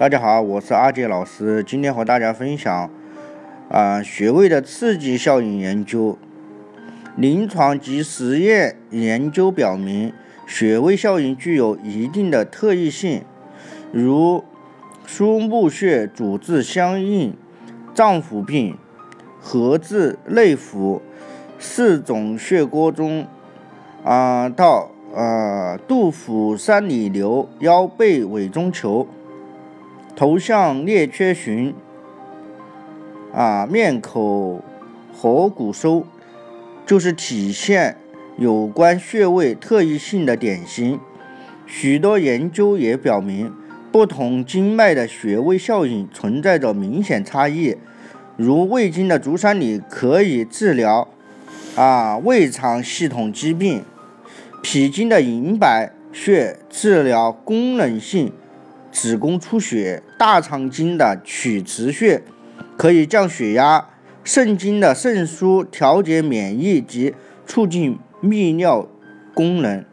大家好，我是阿杰老师，今天和大家分享啊穴位的刺激效应研究。临床及实验研究表明，穴位效应具有一定的特异性，如枢木穴主治相应脏腑病、合治内服四种血锅中啊到啊肚腹三里留腰背委中求。头项列缺寻，啊，面口合谷收，就是体现有关穴位特异性的典型。许多研究也表明，不同经脉的穴位效应存在着明显差异。如胃经的足三里可以治疗啊胃肠系统疾病，脾经的营白穴治疗功能性。子宫出血，大肠经的曲池穴可以降血压，肾经的肾腧调节免疫及促进泌尿功能，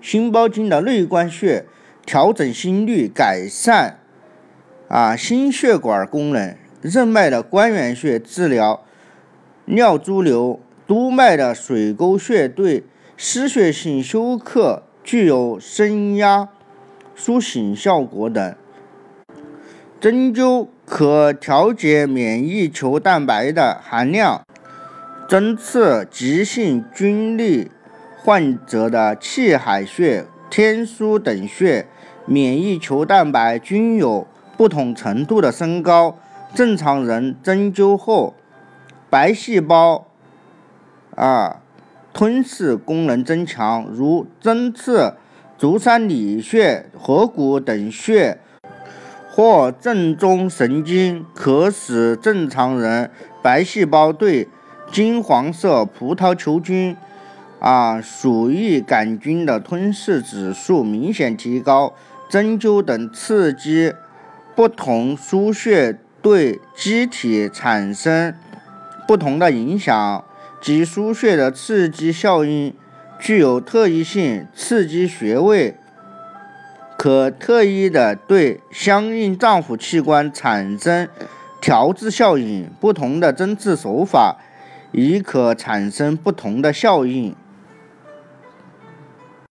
心包经的内关穴调整心率，改善啊心血管功能，任脉的关元穴治疗尿潴留，督脉的水沟穴对失血性休克具有升压。苏醒效果等，针灸可调节免疫球蛋白的含量，针刺急性菌痢患者的气海穴、天枢等穴，免疫球蛋白均有不同程度的升高。正常人针灸后，白细胞啊吞噬功能增强，如针刺。足三里穴、合谷等穴或正中神经，可使正常人白细胞对金黄色葡萄球菌、啊鼠疫杆菌的吞噬指数明显提高。针灸等刺激不同腧穴对机体产生不同的影响，及腧穴的刺激效应。具有特异性，刺激穴位可特异的对相应脏腑器官产生调制效应。不同的针刺手法，亦可产生不同的效应。